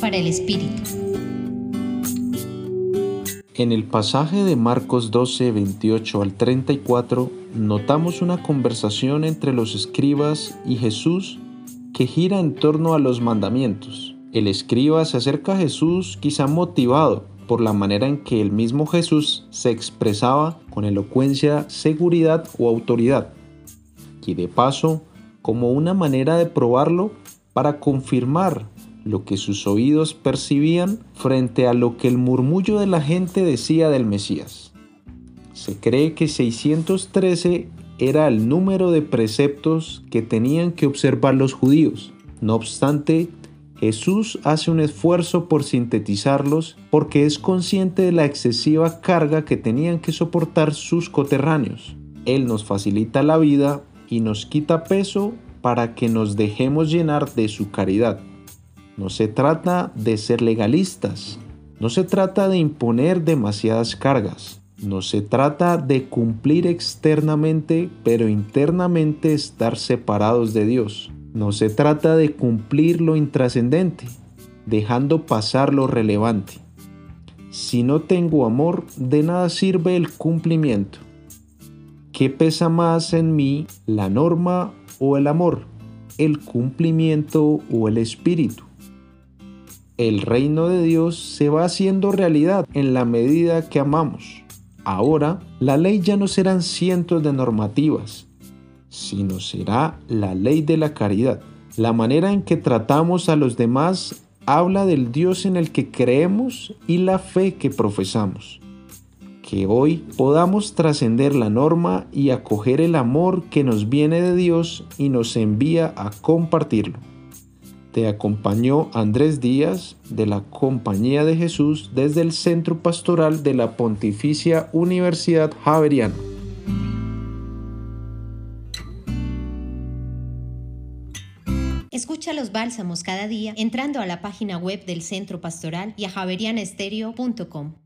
Para el Espíritu. En el pasaje de Marcos 12, 28 al 34, notamos una conversación entre los escribas y Jesús que gira en torno a los mandamientos. El escriba se acerca a Jesús quizá motivado por la manera en que el mismo Jesús se expresaba con elocuencia, seguridad o autoridad. Y de paso, como una manera de probarlo para confirmar lo que sus oídos percibían frente a lo que el murmullo de la gente decía del Mesías. Se cree que 613 era el número de preceptos que tenían que observar los judíos. No obstante, Jesús hace un esfuerzo por sintetizarlos porque es consciente de la excesiva carga que tenían que soportar sus coterráneos. Él nos facilita la vida y nos quita peso para que nos dejemos llenar de su caridad. No se trata de ser legalistas, no se trata de imponer demasiadas cargas, no se trata de cumplir externamente pero internamente estar separados de Dios. No se trata de cumplir lo intrascendente, dejando pasar lo relevante. Si no tengo amor, de nada sirve el cumplimiento. ¿Qué pesa más en mí, la norma o el amor? ¿El cumplimiento o el espíritu? El reino de Dios se va haciendo realidad en la medida que amamos. Ahora, la ley ya no serán cientos de normativas, sino será la ley de la caridad. La manera en que tratamos a los demás habla del Dios en el que creemos y la fe que profesamos. Que hoy podamos trascender la norma y acoger el amor que nos viene de Dios y nos envía a compartirlo. Te acompañó Andrés Díaz de la Compañía de Jesús desde el Centro Pastoral de la Pontificia Universidad Javeriana. Escucha los bálsamos cada día entrando a la página web del Centro Pastoral y a javerianestereo.com.